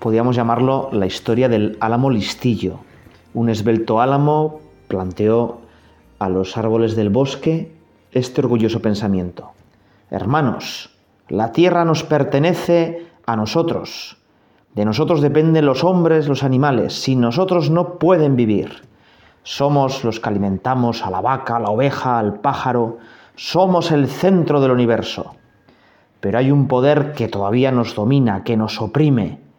podríamos llamarlo la historia del álamo listillo. Un esbelto álamo planteó a los árboles del bosque este orgulloso pensamiento. Hermanos, la tierra nos pertenece a nosotros. De nosotros dependen los hombres, los animales. Sin nosotros no pueden vivir. Somos los que alimentamos a la vaca, a la oveja, al pájaro. Somos el centro del universo. Pero hay un poder que todavía nos domina, que nos oprime,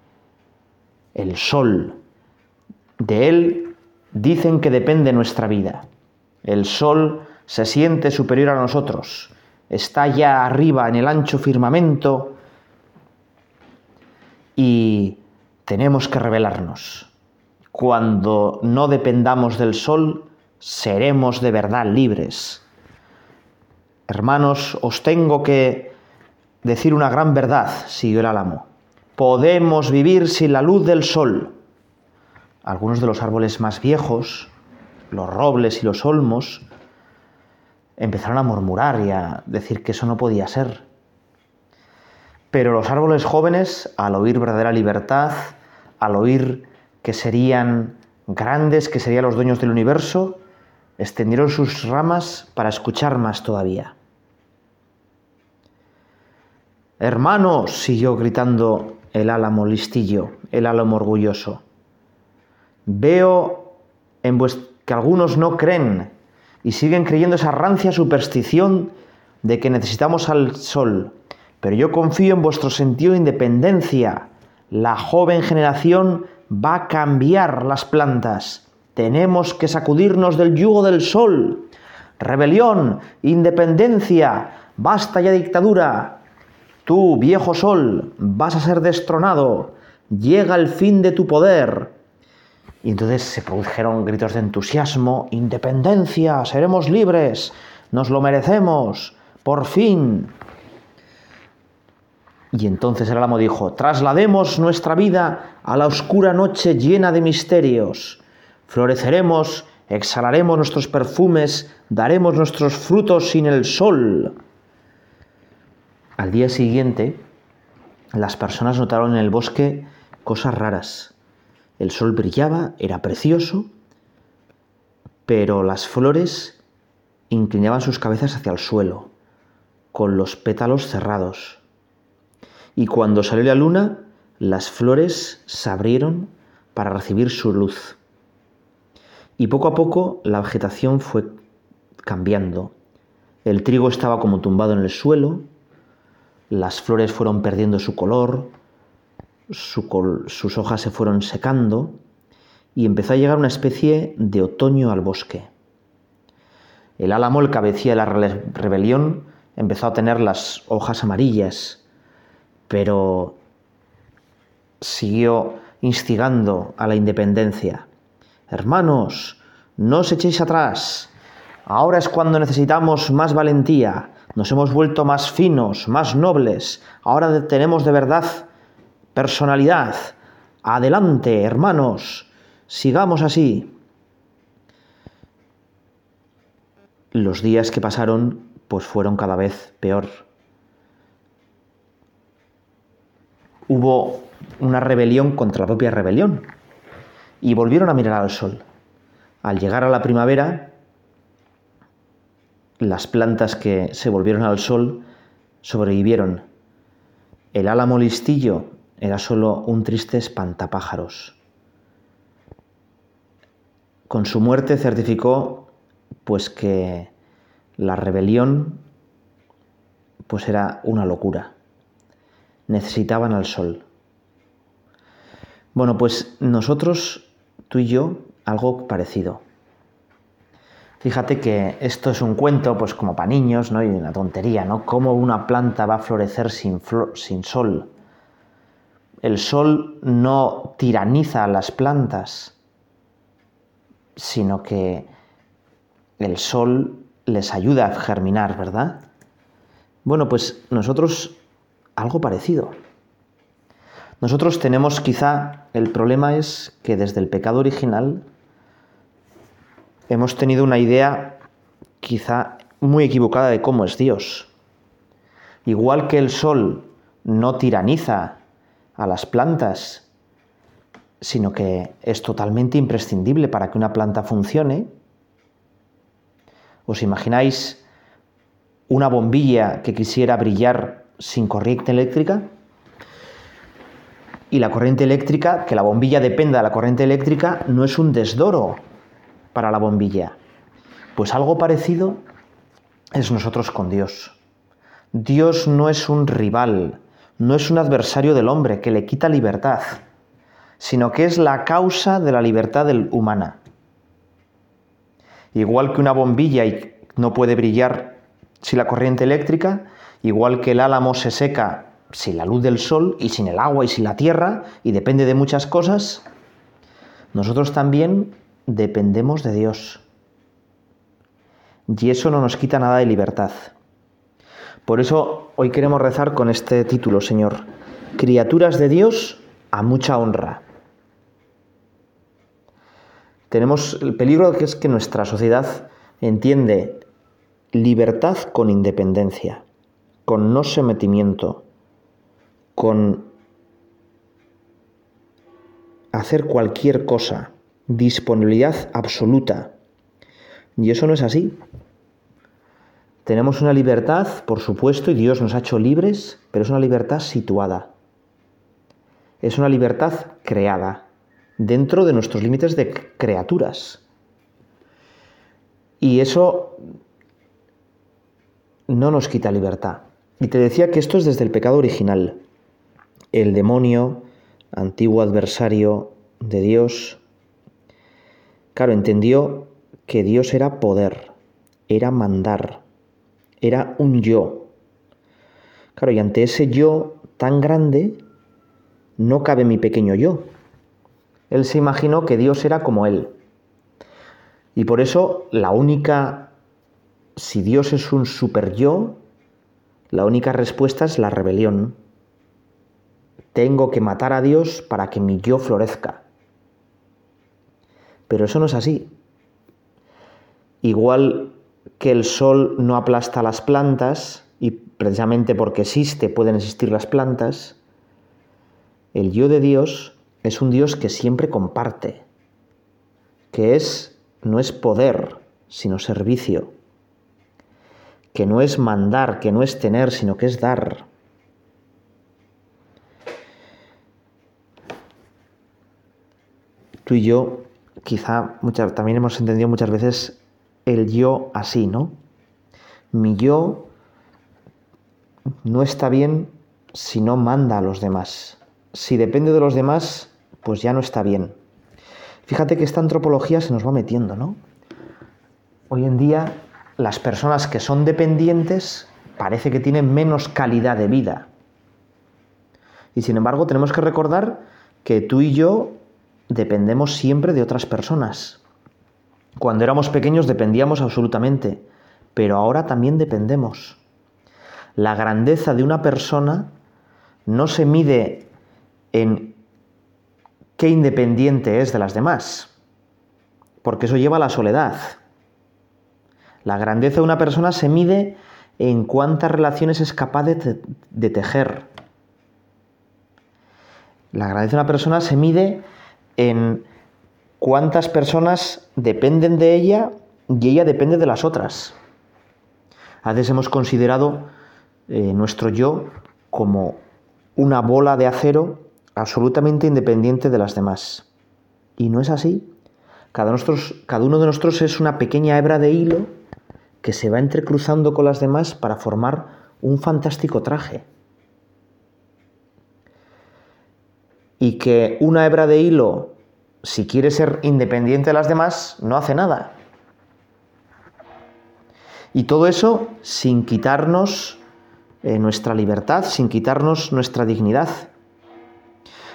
el sol. De él dicen que depende nuestra vida. El sol se siente superior a nosotros, está ya arriba en el ancho firmamento y tenemos que revelarnos. Cuando no dependamos del sol, seremos de verdad libres. Hermanos, os tengo que decir una gran verdad, siguió el álamo podemos vivir sin la luz del sol. Algunos de los árboles más viejos, los robles y los olmos, empezaron a murmurar y a decir que eso no podía ser. Pero los árboles jóvenes, al oír verdadera libertad, al oír que serían grandes, que serían los dueños del universo, extendieron sus ramas para escuchar más todavía. Hermanos, siguió gritando el álamo listillo, el álamo orgulloso. Veo en que algunos no creen y siguen creyendo esa rancia superstición de que necesitamos al sol, pero yo confío en vuestro sentido de independencia. La joven generación va a cambiar las plantas. Tenemos que sacudirnos del yugo del sol. Rebelión, independencia, basta ya dictadura, Tú, viejo sol, vas a ser destronado, llega el fin de tu poder. Y entonces se produjeron gritos de entusiasmo, independencia, seremos libres, nos lo merecemos, por fin. Y entonces el álamo dijo, traslademos nuestra vida a la oscura noche llena de misterios, floreceremos, exhalaremos nuestros perfumes, daremos nuestros frutos sin el sol. Al día siguiente, las personas notaron en el bosque cosas raras. El sol brillaba, era precioso, pero las flores inclinaban sus cabezas hacia el suelo, con los pétalos cerrados. Y cuando salió la luna, las flores se abrieron para recibir su luz. Y poco a poco la vegetación fue cambiando. El trigo estaba como tumbado en el suelo, las flores fueron perdiendo su color, sus hojas se fueron secando y empezó a llegar una especie de otoño al bosque. El álamo, el cabecilla de la rebelión, empezó a tener las hojas amarillas, pero siguió instigando a la independencia. Hermanos, no os echéis atrás. Ahora es cuando necesitamos más valentía, nos hemos vuelto más finos, más nobles, ahora tenemos de verdad personalidad. Adelante, hermanos, sigamos así. Los días que pasaron pues fueron cada vez peor. Hubo una rebelión contra la propia rebelión y volvieron a mirar al sol. Al llegar a la primavera, las plantas que se volvieron al sol sobrevivieron. El álamo listillo era solo un triste espantapájaros. Con su muerte certificó pues que la rebelión pues era una locura. Necesitaban al sol. Bueno, pues nosotros, tú y yo, algo parecido. Fíjate que esto es un cuento, pues como para niños, ¿no? Y una tontería, ¿no? ¿Cómo una planta va a florecer sin, sol? el sol no tiraniza a las plantas, sino que el sol les ayuda a germinar, ¿verdad? Bueno, pues nosotros algo parecido. Nosotros tenemos quizá, el problema es que desde el pecado original hemos tenido una idea quizá muy equivocada de cómo es Dios. Igual que el sol no tiraniza a las plantas, sino que es totalmente imprescindible para que una planta funcione. ¿Os imagináis una bombilla que quisiera brillar sin corriente eléctrica? Y la corriente eléctrica, que la bombilla dependa de la corriente eléctrica, no es un desdoro para la bombilla. Pues algo parecido es nosotros con Dios. Dios no es un rival, no es un adversario del hombre que le quita libertad, sino que es la causa de la libertad humana. Igual que una bombilla no puede brillar sin la corriente eléctrica, igual que el álamo se seca sin la luz del sol y sin el agua y sin la tierra y depende de muchas cosas, nosotros también dependemos de Dios. Y eso no nos quita nada de libertad. Por eso hoy queremos rezar con este título, Señor. Criaturas de Dios a mucha honra. Tenemos el peligro que es que nuestra sociedad entiende libertad con independencia, con no sometimiento, con hacer cualquier cosa, disponibilidad absoluta. Y eso no es así. Tenemos una libertad, por supuesto, y Dios nos ha hecho libres, pero es una libertad situada. Es una libertad creada dentro de nuestros límites de criaturas. Y eso no nos quita libertad. Y te decía que esto es desde el pecado original. El demonio, antiguo adversario de Dios, claro, entendió que Dios era poder, era mandar, era un yo. Claro, y ante ese yo tan grande, no cabe mi pequeño yo. Él se imaginó que Dios era como él. Y por eso la única, si Dios es un super yo, la única respuesta es la rebelión. Tengo que matar a Dios para que mi yo florezca. Pero eso no es así. Igual que el sol no aplasta las plantas, y precisamente porque existe pueden existir las plantas, el yo de Dios es un Dios que siempre comparte, que es no es poder, sino servicio, que no es mandar, que no es tener, sino que es dar. Tú y yo quizá también hemos entendido muchas veces el yo así, ¿no? Mi yo no está bien si no manda a los demás. Si depende de los demás, pues ya no está bien. Fíjate que esta antropología se nos va metiendo, ¿no? Hoy en día las personas que son dependientes parece que tienen menos calidad de vida. Y sin embargo tenemos que recordar que tú y yo dependemos siempre de otras personas. Cuando éramos pequeños dependíamos absolutamente, pero ahora también dependemos. La grandeza de una persona no se mide en qué independiente es de las demás, porque eso lleva a la soledad. La grandeza de una persona se mide en cuántas relaciones es capaz de, de tejer. La grandeza de una persona se mide en cuántas personas dependen de ella y ella depende de las otras. A veces hemos considerado eh, nuestro yo como una bola de acero absolutamente independiente de las demás. Y no es así. Cada, cada uno de nosotros es una pequeña hebra de hilo que se va entrecruzando con las demás para formar un fantástico traje. Y que una hebra de hilo si quiere ser independiente de las demás, no hace nada. Y todo eso sin quitarnos eh, nuestra libertad, sin quitarnos nuestra dignidad.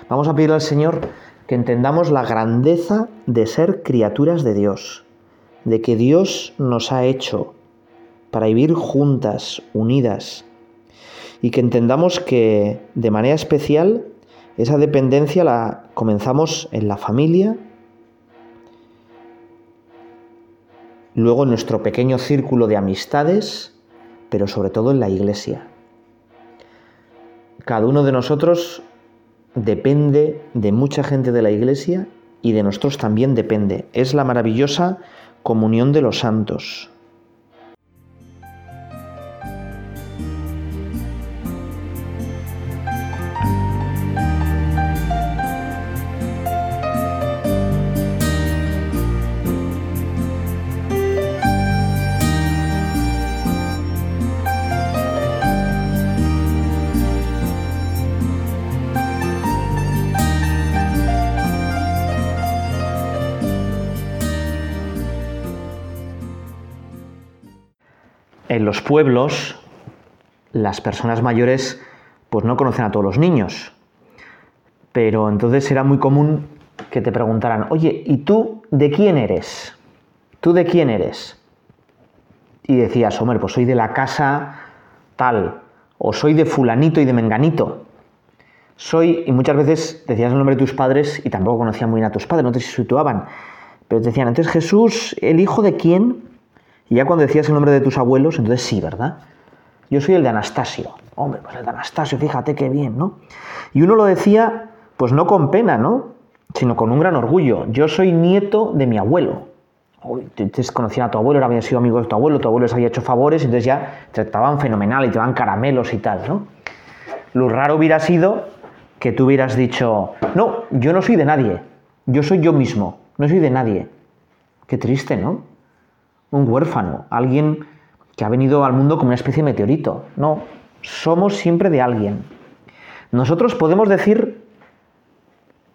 Vamos a pedir al Señor que entendamos la grandeza de ser criaturas de Dios, de que Dios nos ha hecho para vivir juntas, unidas, y que entendamos que de manera especial esa dependencia la comenzamos en la familia, luego en nuestro pequeño círculo de amistades, pero sobre todo en la iglesia. Cada uno de nosotros depende de mucha gente de la iglesia y de nosotros también depende. Es la maravillosa comunión de los santos. Los pueblos, las personas mayores pues no conocen a todos los niños. Pero entonces era muy común que te preguntaran, oye, ¿y tú de quién eres? ¿Tú de quién eres? Y decías, hombre, pues soy de la casa tal, o soy de fulanito y de menganito. Soy, y muchas veces decías el nombre de tus padres y tampoco conocían muy bien a tus padres, no te situaban. Pero te decían, entonces Jesús, ¿el hijo de quién? Y ya cuando decías el nombre de tus abuelos, entonces sí, ¿verdad? Yo soy el de Anastasio. Hombre, pues el de Anastasio, fíjate qué bien, ¿no? Y uno lo decía, pues no con pena, ¿no? Sino con un gran orgullo. Yo soy nieto de mi abuelo. Te conocían a tu abuelo, habían sido amigos de tu abuelo, tu abuelo les había hecho favores, entonces ya te trataban fenomenal y te daban caramelos y tal, ¿no? Lo raro hubiera sido que tú hubieras dicho, no, yo no soy de nadie, yo soy yo mismo, no soy de nadie. Qué triste, ¿no? Un huérfano, alguien que ha venido al mundo como una especie de meteorito. No, somos siempre de alguien. Nosotros podemos decir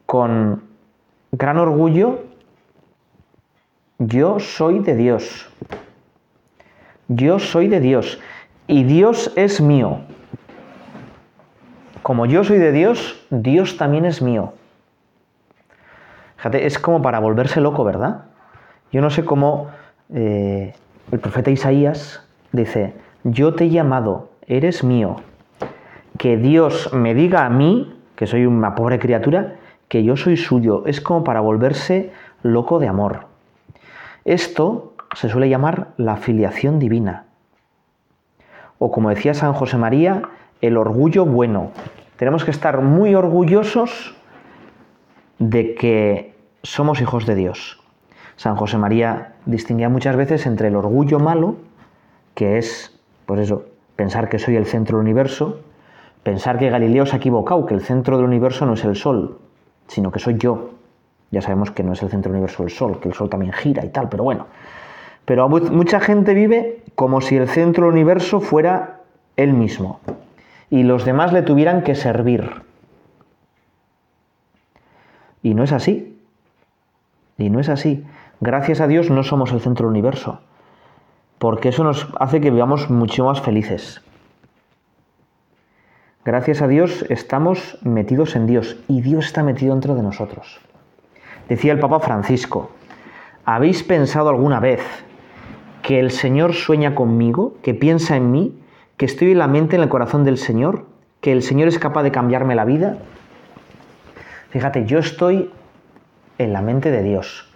con gran orgullo, yo soy de Dios. Yo soy de Dios y Dios es mío. Como yo soy de Dios, Dios también es mío. Fíjate, es como para volverse loco, ¿verdad? Yo no sé cómo eh, el profeta Isaías dice, yo te he llamado, eres mío. Que Dios me diga a mí, que soy una pobre criatura, que yo soy suyo. Es como para volverse loco de amor. Esto se suele llamar la filiación divina. O como decía San José María, el orgullo bueno. Tenemos que estar muy orgullosos de que somos hijos de Dios. San José María distinguía muchas veces entre el orgullo malo, que es, pues eso, pensar que soy el centro del universo, pensar que Galileo se ha equivocado, que el centro del universo no es el Sol, sino que soy yo. Ya sabemos que no es el centro del universo el Sol, que el Sol también gira y tal, pero bueno. Pero mucha gente vive como si el centro del universo fuera él mismo y los demás le tuvieran que servir. Y no es así. Y no es así. Gracias a Dios no somos el centro del universo, porque eso nos hace que vivamos mucho más felices. Gracias a Dios estamos metidos en Dios y Dios está metido dentro de nosotros. Decía el Papa Francisco, ¿habéis pensado alguna vez que el Señor sueña conmigo, que piensa en mí, que estoy en la mente, en el corazón del Señor, que el Señor es capaz de cambiarme la vida? Fíjate, yo estoy en la mente de Dios.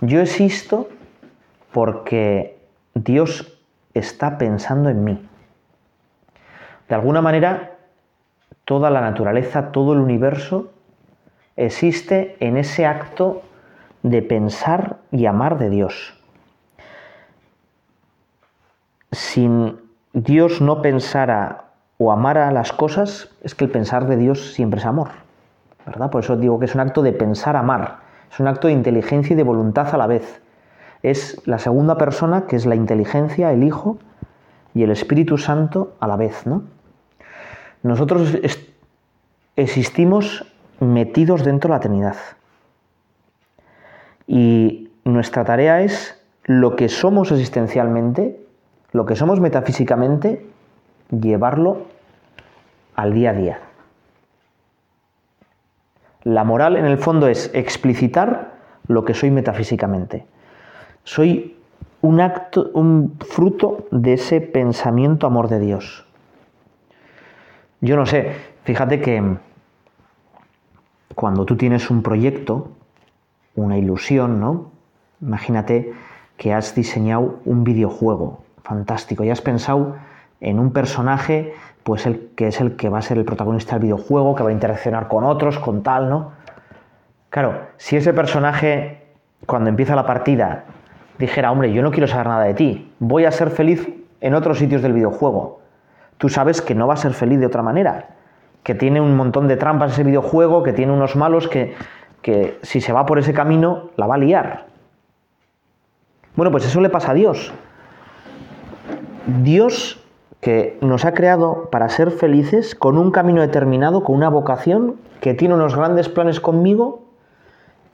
Yo existo porque Dios está pensando en mí. De alguna manera, toda la naturaleza, todo el universo existe en ese acto de pensar y amar de Dios. Si Dios no pensara o amara las cosas, es que el pensar de Dios siempre es amor. ¿verdad? Por eso digo que es un acto de pensar, amar. Es un acto de inteligencia y de voluntad a la vez. Es la segunda persona que es la inteligencia, el Hijo y el Espíritu Santo a la vez. ¿no? Nosotros existimos metidos dentro de la Trinidad. Y nuestra tarea es lo que somos existencialmente, lo que somos metafísicamente, llevarlo al día a día. La moral en el fondo es explicitar lo que soy metafísicamente. Soy un acto, un fruto de ese pensamiento amor de Dios. Yo no sé, fíjate que cuando tú tienes un proyecto, una ilusión, ¿no? Imagínate que has diseñado un videojuego fantástico y has pensado en un personaje pues el que es el que va a ser el protagonista del videojuego, que va a interaccionar con otros, con tal, ¿no? Claro, si ese personaje cuando empieza la partida dijera, hombre, yo no quiero saber nada de ti, voy a ser feliz en otros sitios del videojuego, tú sabes que no va a ser feliz de otra manera, que tiene un montón de trampas ese videojuego, que tiene unos malos que, que si se va por ese camino la va a liar. Bueno, pues eso le pasa a Dios. Dios que nos ha creado para ser felices con un camino determinado, con una vocación, que tiene unos grandes planes conmigo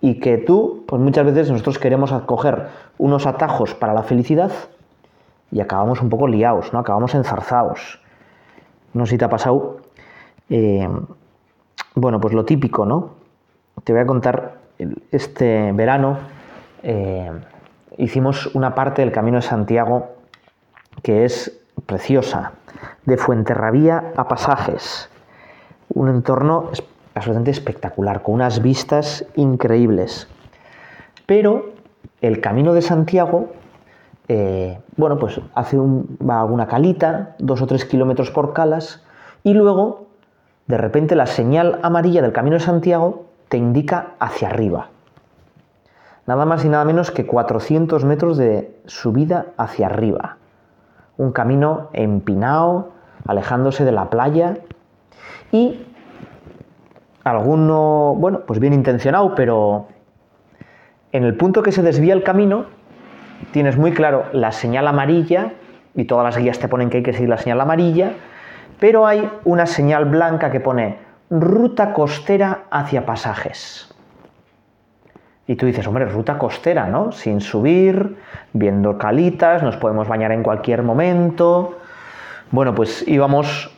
y que tú, pues muchas veces nosotros queremos acoger unos atajos para la felicidad y acabamos un poco liados, ¿no? Acabamos enzarzados. No sé si te ha pasado. Eh, bueno, pues lo típico, ¿no? Te voy a contar, este verano eh, hicimos una parte del Camino de Santiago que es preciosa, de Fuenterrabía a Pasajes. Un entorno absolutamente espectacular, con unas vistas increíbles. Pero el camino de Santiago, eh, bueno, pues hace un, va una calita, dos o tres kilómetros por calas, y luego, de repente, la señal amarilla del camino de Santiago te indica hacia arriba. Nada más y nada menos que 400 metros de subida hacia arriba. Un camino empinado, alejándose de la playa. Y alguno, bueno, pues bien intencionado, pero en el punto que se desvía el camino, tienes muy claro la señal amarilla, y todas las guías te ponen que hay que seguir la señal amarilla, pero hay una señal blanca que pone ruta costera hacia pasajes. Y tú dices, hombre, ruta costera, ¿no? Sin subir, viendo calitas, nos podemos bañar en cualquier momento. Bueno, pues íbamos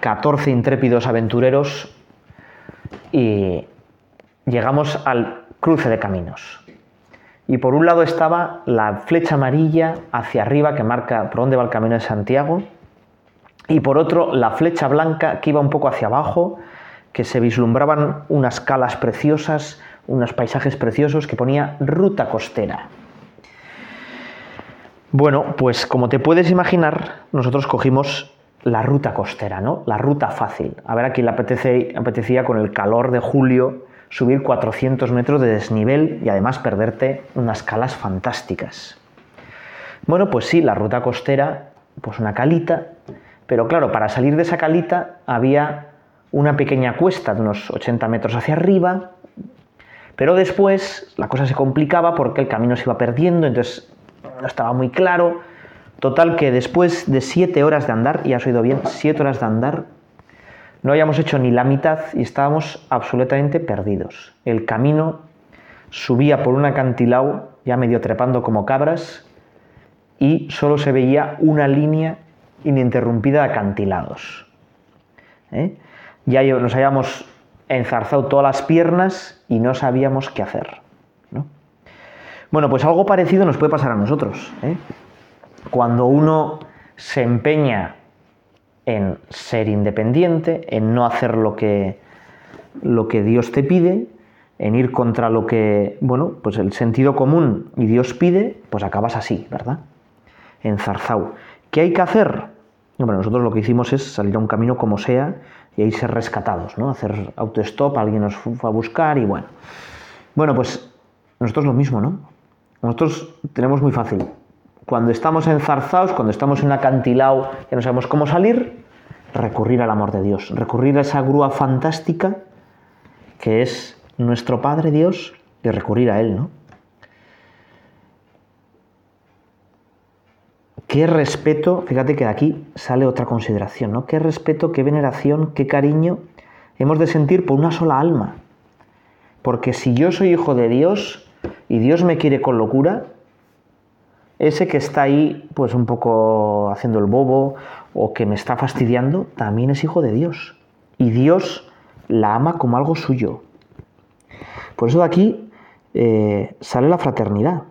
14 intrépidos aventureros y llegamos al cruce de caminos. Y por un lado estaba la flecha amarilla hacia arriba que marca por dónde va el camino de Santiago. Y por otro, la flecha blanca que iba un poco hacia abajo, que se vislumbraban unas calas preciosas, unos paisajes preciosos que ponía ruta costera. Bueno, pues como te puedes imaginar, nosotros cogimos la ruta costera, ¿no? La ruta fácil. A ver a quién le apetecía con el calor de julio subir 400 metros de desnivel y además perderte unas calas fantásticas. Bueno, pues sí, la ruta costera, pues una calita, pero claro, para salir de esa calita había una pequeña cuesta de unos 80 metros hacia arriba, pero después la cosa se complicaba porque el camino se iba perdiendo, entonces no estaba muy claro, Total que después de siete horas de andar, y has oído bien, siete horas de andar, no habíamos hecho ni la mitad y estábamos absolutamente perdidos. El camino subía por un acantilado, ya medio trepando como cabras, y solo se veía una línea ininterrumpida de acantilados. ¿eh? Ya nos habíamos enzarzado todas las piernas y no sabíamos qué hacer. Bueno, pues algo parecido nos puede pasar a nosotros. ¿eh? cuando uno se empeña en ser independiente, en no hacer lo que, lo que Dios te pide, en ir contra lo que, bueno, pues el sentido común y Dios pide, pues acabas así, ¿verdad? Enzarzado. ¿Qué hay que hacer? Bueno, nosotros lo que hicimos es salir a un camino como sea y ahí ser rescatados, ¿no? Hacer autostop, alguien nos fue a buscar y bueno. Bueno, pues nosotros lo mismo, ¿no? Nosotros tenemos muy fácil cuando estamos enzarzados, cuando estamos en un acantilado que no sabemos cómo salir, recurrir al amor de Dios, recurrir a esa grúa fantástica que es nuestro Padre Dios y recurrir a Él, ¿no? Qué respeto, fíjate que de aquí sale otra consideración, ¿no? Qué respeto, qué veneración, qué cariño hemos de sentir por una sola alma. Porque si yo soy hijo de Dios y Dios me quiere con locura, ese que está ahí pues un poco haciendo el bobo o que me está fastidiando, también es hijo de Dios. Y Dios la ama como algo suyo. Por eso de aquí eh, sale la fraternidad.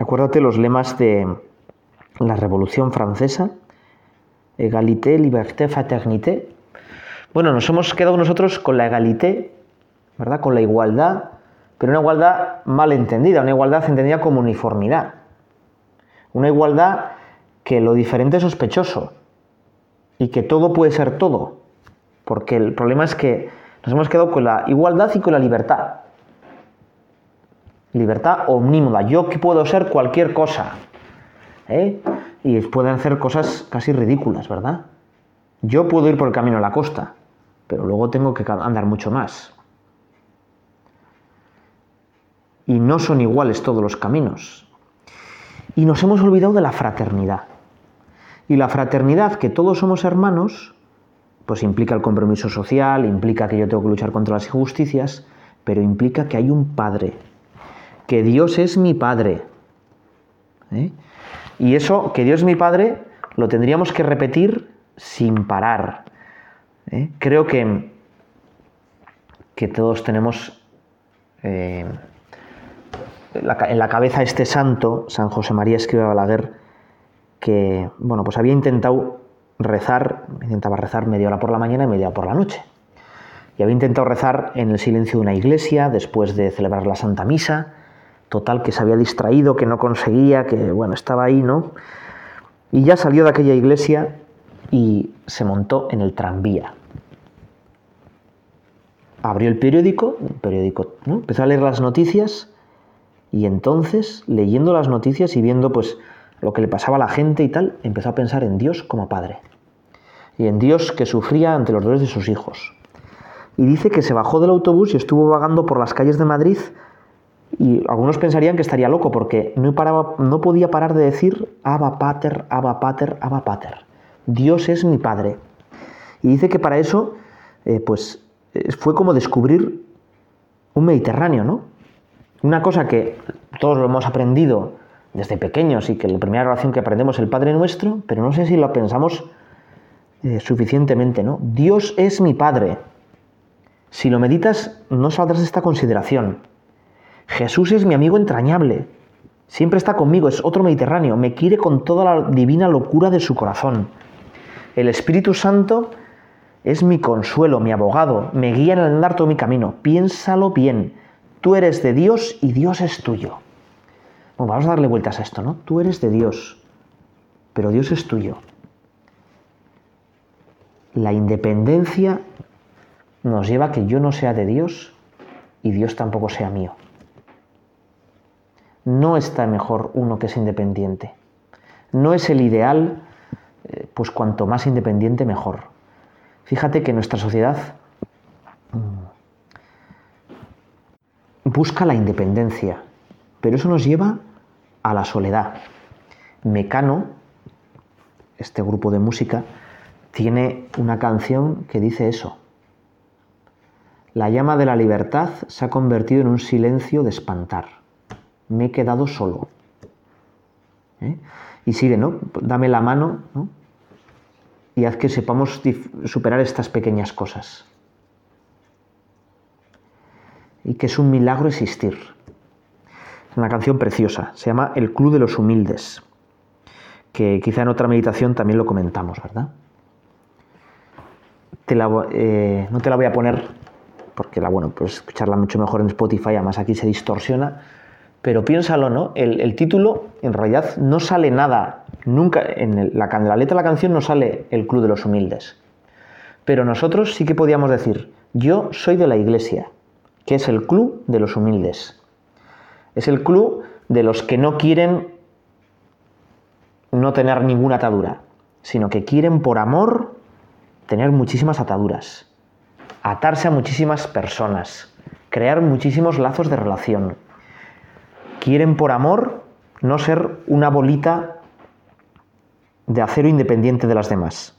Acuérdate los lemas de la Revolución Francesa, égalité, liberté, fraternité. Bueno, nos hemos quedado nosotros con la egalité, ¿verdad? Con la igualdad, pero una igualdad mal entendida, una igualdad entendida como uniformidad. Una igualdad que lo diferente es sospechoso y que todo puede ser todo. Porque el problema es que nos hemos quedado con la igualdad y con la libertad. Libertad omnímoda. Yo que puedo ser cualquier cosa. ¿Eh? Y pueden hacer cosas casi ridículas, ¿verdad? Yo puedo ir por el camino a la costa, pero luego tengo que andar mucho más. Y no son iguales todos los caminos. Y nos hemos olvidado de la fraternidad. Y la fraternidad, que todos somos hermanos, pues implica el compromiso social, implica que yo tengo que luchar contra las injusticias, pero implica que hay un Padre, que Dios es mi Padre. ¿eh? Y eso, que Dios es mi Padre, lo tendríamos que repetir sin parar. ¿eh? Creo que, que todos tenemos eh, en la cabeza este santo, San José María Escriba Balaguer, que bueno, pues había intentado rezar, intentaba rezar media hora por la mañana y media hora por la noche. Y había intentado rezar en el silencio de una iglesia después de celebrar la Santa Misa, total que se había distraído, que no conseguía, que bueno, estaba ahí, ¿no? Y ya salió de aquella iglesia y se montó en el tranvía. Abrió el periódico, periódico, empezó a leer las noticias y entonces, leyendo las noticias y viendo pues lo que le pasaba a la gente y tal, empezó a pensar en Dios como padre y en Dios que sufría ante los dolores de sus hijos. Y dice que se bajó del autobús y estuvo vagando por las calles de Madrid y algunos pensarían que estaría loco porque no, paraba, no podía parar de decir Abba Pater, Abba Pater, Abba Pater. Dios es mi Padre. Y dice que para eso, eh, pues, eh, fue como descubrir un Mediterráneo, ¿no? Una cosa que todos lo hemos aprendido desde pequeños y que la primera oración que aprendemos es el Padre Nuestro, pero no sé si lo pensamos eh, suficientemente, ¿no? Dios es mi Padre. Si lo meditas, no saldrás de esta consideración. Jesús es mi amigo entrañable. Siempre está conmigo, es otro Mediterráneo. Me quiere con toda la divina locura de su corazón. El Espíritu Santo es mi consuelo, mi abogado. Me guía en el andar todo mi camino. Piénsalo bien. Tú eres de Dios y Dios es tuyo. Bueno, vamos a darle vueltas a esto, ¿no? Tú eres de Dios, pero Dios es tuyo. La independencia nos lleva a que yo no sea de Dios y Dios tampoco sea mío. No está mejor uno que es independiente. No es el ideal, eh, pues cuanto más independiente mejor. Fíjate que nuestra sociedad mm, busca la independencia, pero eso nos lleva a la soledad. Mecano, este grupo de música, tiene una canción que dice eso. La llama de la libertad se ha convertido en un silencio de espantar. Me he quedado solo. ¿Eh? Y sigue, ¿no? Dame la mano y haz que sepamos superar estas pequeñas cosas. Y que es un milagro existir una canción preciosa, se llama El Club de los Humildes, que quizá en otra meditación también lo comentamos, ¿verdad? Eh, no te la voy a poner porque la, bueno, pues escucharla mucho mejor en Spotify, además aquí se distorsiona, pero piénsalo, ¿no? El, título en realidad no sale nada, nunca, en la, la letra de la canción no sale el Club de los Humildes, pero nosotros sí que podíamos decir, yo soy de la iglesia, que es el Club de los Humildes. Es el club de los que no quieren no tener ninguna atadura, sino que quieren por amor tener muchísimas ataduras, atarse a muchísimas personas, crear muchísimos lazos de relación. Quieren por amor no ser una bolita de acero independiente de las demás,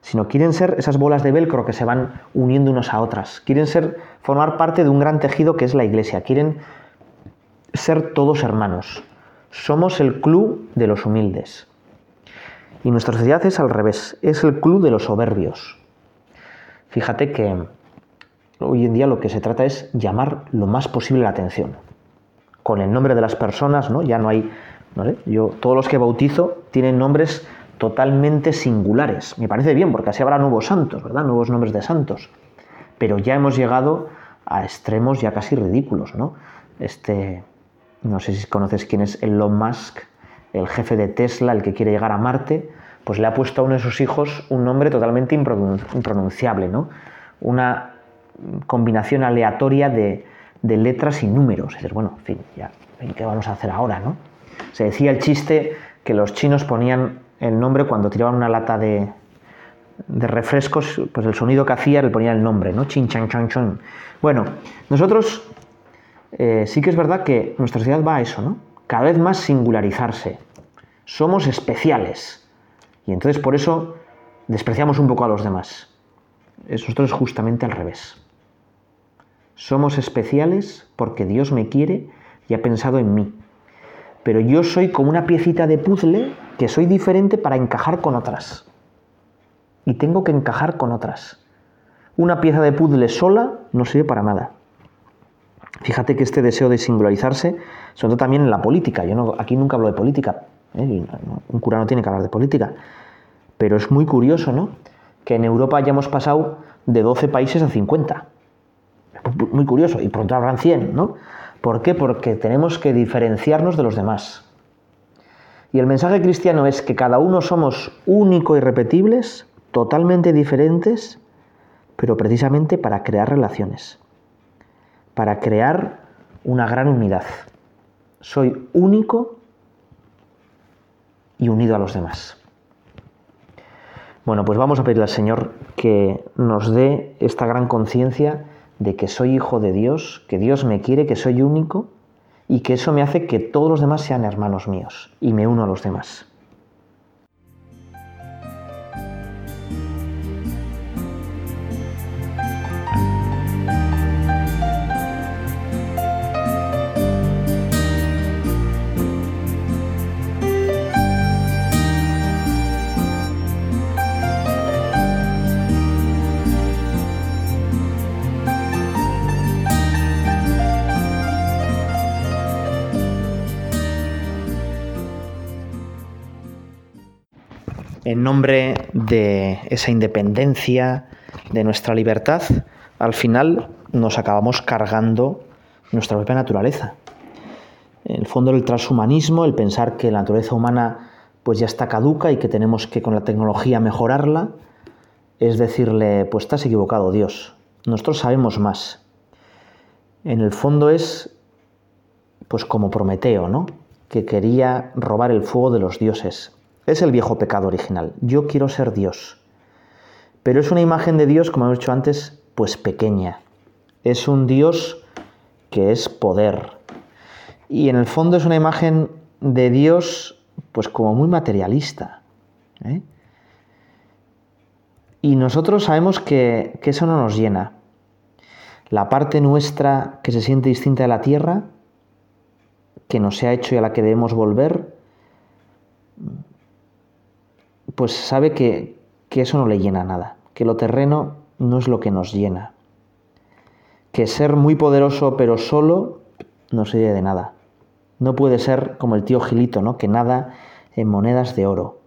sino quieren ser esas bolas de velcro que se van uniendo unos a otras. Quieren ser formar parte de un gran tejido que es la iglesia. Quieren ser todos hermanos. Somos el club de los humildes. Y nuestra sociedad es al revés, es el club de los soberbios. Fíjate que hoy en día lo que se trata es llamar lo más posible la atención. Con el nombre de las personas, ¿no? Ya no hay, yo todos los que bautizo tienen nombres totalmente singulares. Me parece bien, porque así habrá nuevos santos, ¿verdad? Nuevos nombres de santos. Pero ya hemos llegado a extremos ya casi ridículos, ¿no? Este, no sé si conoces quién es Elon Musk, el jefe de Tesla, el que quiere llegar a Marte, pues le ha puesto a uno de sus hijos un nombre totalmente impronunciable, ¿no? Una combinación aleatoria de, letras y números. Es decir, bueno, en fin, ya, ¿qué vamos a hacer ahora, no? Se decía el chiste que los chinos ponían el nombre cuando tiraban una lata de, de refrescos, pues el sonido que hacía le ponía el nombre, ¿no? Chin, chan, chan, chan. Bueno, nosotros eh, sí que es verdad que nuestra sociedad va a eso, ¿no? Cada vez más singularizarse. Somos especiales. Y entonces por eso despreciamos un poco a los demás. Nosotros es justamente al revés. Somos especiales porque Dios me quiere y ha pensado en mí. Pero yo soy como una piecita de puzzle que soy diferente para encajar con otras y tengo que encajar con otras. Una pieza de puzzle sola no sirve para nada. Fíjate que este deseo de singularizarse, sobre todo también en la política, yo no, aquí nunca hablo de política, ¿eh? un cura no tiene que hablar de política, pero es muy curioso, ¿no? Que en Europa hayamos pasado de 12 países a 50. Muy curioso, y pronto habrán 100, ¿no? ¿Por qué? Porque tenemos que diferenciarnos de los demás. Y el mensaje cristiano es que cada uno somos único y repetibles totalmente diferentes, pero precisamente para crear relaciones, para crear una gran unidad. Soy único y unido a los demás. Bueno, pues vamos a pedirle al Señor que nos dé esta gran conciencia de que soy hijo de Dios, que Dios me quiere, que soy único y que eso me hace que todos los demás sean hermanos míos y me uno a los demás. En nombre de esa independencia, de nuestra libertad, al final nos acabamos cargando nuestra propia naturaleza. En el fondo del transhumanismo, el pensar que la naturaleza humana pues ya está caduca y que tenemos que con la tecnología mejorarla, es decirle, pues estás equivocado, Dios. Nosotros sabemos más. En el fondo es pues como Prometeo, ¿no? Que quería robar el fuego de los dioses. Es el viejo pecado original. Yo quiero ser Dios. Pero es una imagen de Dios, como hemos dicho antes, pues pequeña. Es un Dios que es poder. Y en el fondo es una imagen de Dios, pues como muy materialista. ¿eh? Y nosotros sabemos que, que eso no nos llena. La parte nuestra que se siente distinta de la tierra, que nos se ha hecho y a la que debemos volver, pues sabe que, eso no le llena nada, que lo terreno no es lo que nos llena, que ser muy poderoso pero solo no sirve de nada. No puede ser como el tío Gilito, ¿no? que nada en monedas de oro.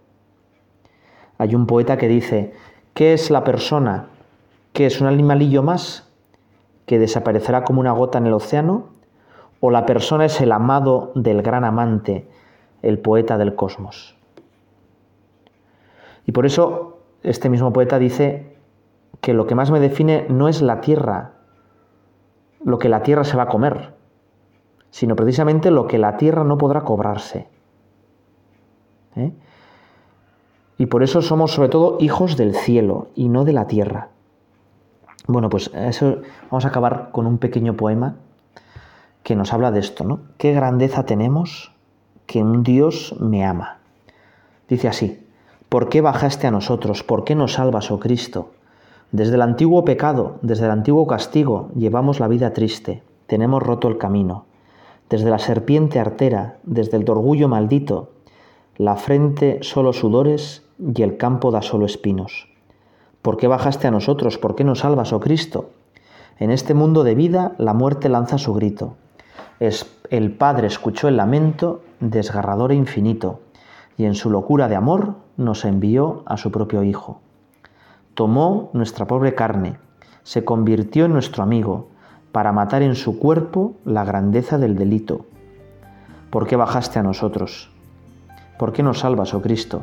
Hay un poeta que dice, ¿qué es la persona? ¿Qué es un animalillo más que desaparecerá como una gota en el océano? ¿O la persona es el amado del gran amante, el poeta del cosmos? Y por eso este mismo poeta dice que lo que más me define no es la tierra, lo que la tierra se va a comer, sino precisamente lo que la tierra no podrá cobrarse. ¿eh? Y por eso somos sobre todo hijos del cielo y no de la tierra. Bueno, pues eso vamos a acabar con un pequeño poema que nos habla de esto, ¿no? Qué grandeza tenemos que un Dios me ama. Dice así: ¿Por qué bajaste a nosotros? ¿Por qué nos salvas, oh Cristo? Desde el antiguo pecado, desde el antiguo castigo, llevamos la vida triste, tenemos roto el camino. Desde la serpiente artera, desde el orgullo maldito, la frente solo sudores y el campo da solo espinos. ¿Por qué bajaste a nosotros? ¿Por qué nos salvas, oh Cristo? En este mundo de vida la muerte lanza su grito. el Padre escuchó el lamento desgarrador e infinito, y en su locura de amor nos envió a su propio Hijo. Tomó nuestra pobre carne, se convirtió en nuestro amigo, para matar en su cuerpo la grandeza del delito. ¿Por qué bajaste a nosotros? ¿Por qué nos salvas, oh Cristo?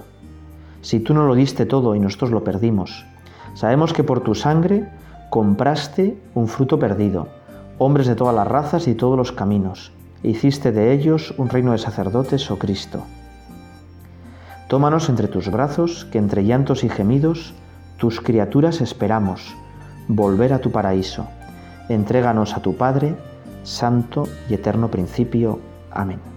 Si tú no lo diste todo y nosotros lo perdimos. Sabemos que por tu sangre compraste un fruto perdido, hombres de todas las razas y todos los caminos. E hiciste de ellos un reino de sacerdotes, oh Cristo. Tómanos entre tus brazos, que entre llantos y gemidos, tus criaturas esperamos, volver a tu paraíso. Entréganos a tu Padre, Santo y Eterno Principio. Amén.